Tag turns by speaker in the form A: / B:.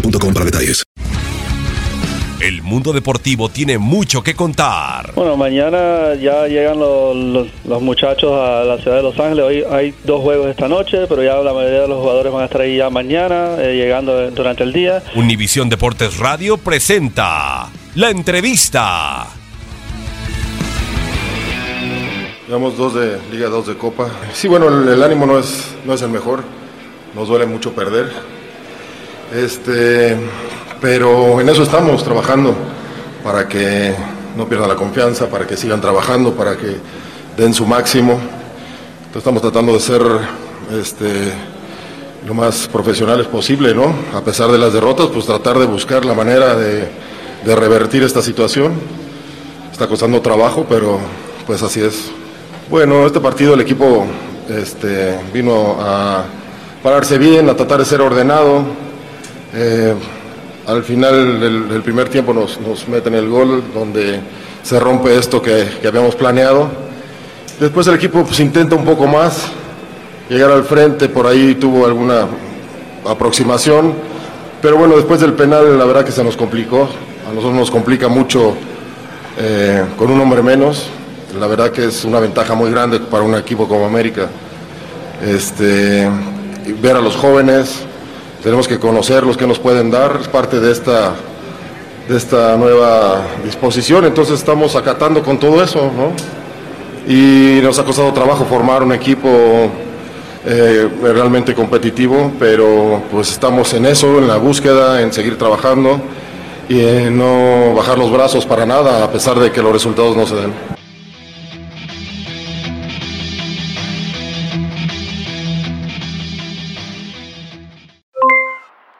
A: boostmobile.com para detalles.
B: El mundo deportivo tiene mucho que contar.
C: Bueno, mañana ya llegan los, los- los muchachos a la ciudad de Los Ángeles. Hoy hay dos juegos esta noche, pero ya la mayoría de los jugadores van a estar ahí ya mañana, eh, llegando durante el día.
B: Univisión Deportes Radio presenta la entrevista.
D: Llevamos dos de Liga, dos de Copa. Sí, bueno, el, el ánimo no es, no es el mejor. Nos duele mucho perder. Este, pero en eso estamos trabajando para que no pierdan la confianza, para que sigan trabajando, para que den su máximo. Entonces estamos tratando de ser este, lo más profesionales posible, ¿no? A pesar de las derrotas, pues tratar de buscar la manera de, de revertir esta situación. Está costando trabajo, pero pues así es. Bueno, este partido el equipo este, vino a pararse bien, a tratar de ser ordenado. Eh, al final del, primer tiempo nos, meten el gol donde se rompe esto que, habíamos planeado. Después el equipo pues, intenta un poco más, llegar al frente, por ahí tuvo alguna aproximación, pero bueno, después del penal la verdad que se nos complicó, a nosotros nos complica mucho eh, con un hombre menos, la verdad que es una ventaja muy grande para un equipo como América. Este, ver a los jóvenes, tenemos que conocerlos, qué nos pueden dar, es parte de esta, de esta nueva disposición, entonces estamos acatando con todo eso, ¿no? Y nos ha costado trabajo formar un equipo eh, realmente competitivo, pero pues estamos en eso, en la búsqueda, en seguir trabajando y en no bajar los brazos para nada, a pesar de que los resultados no se den.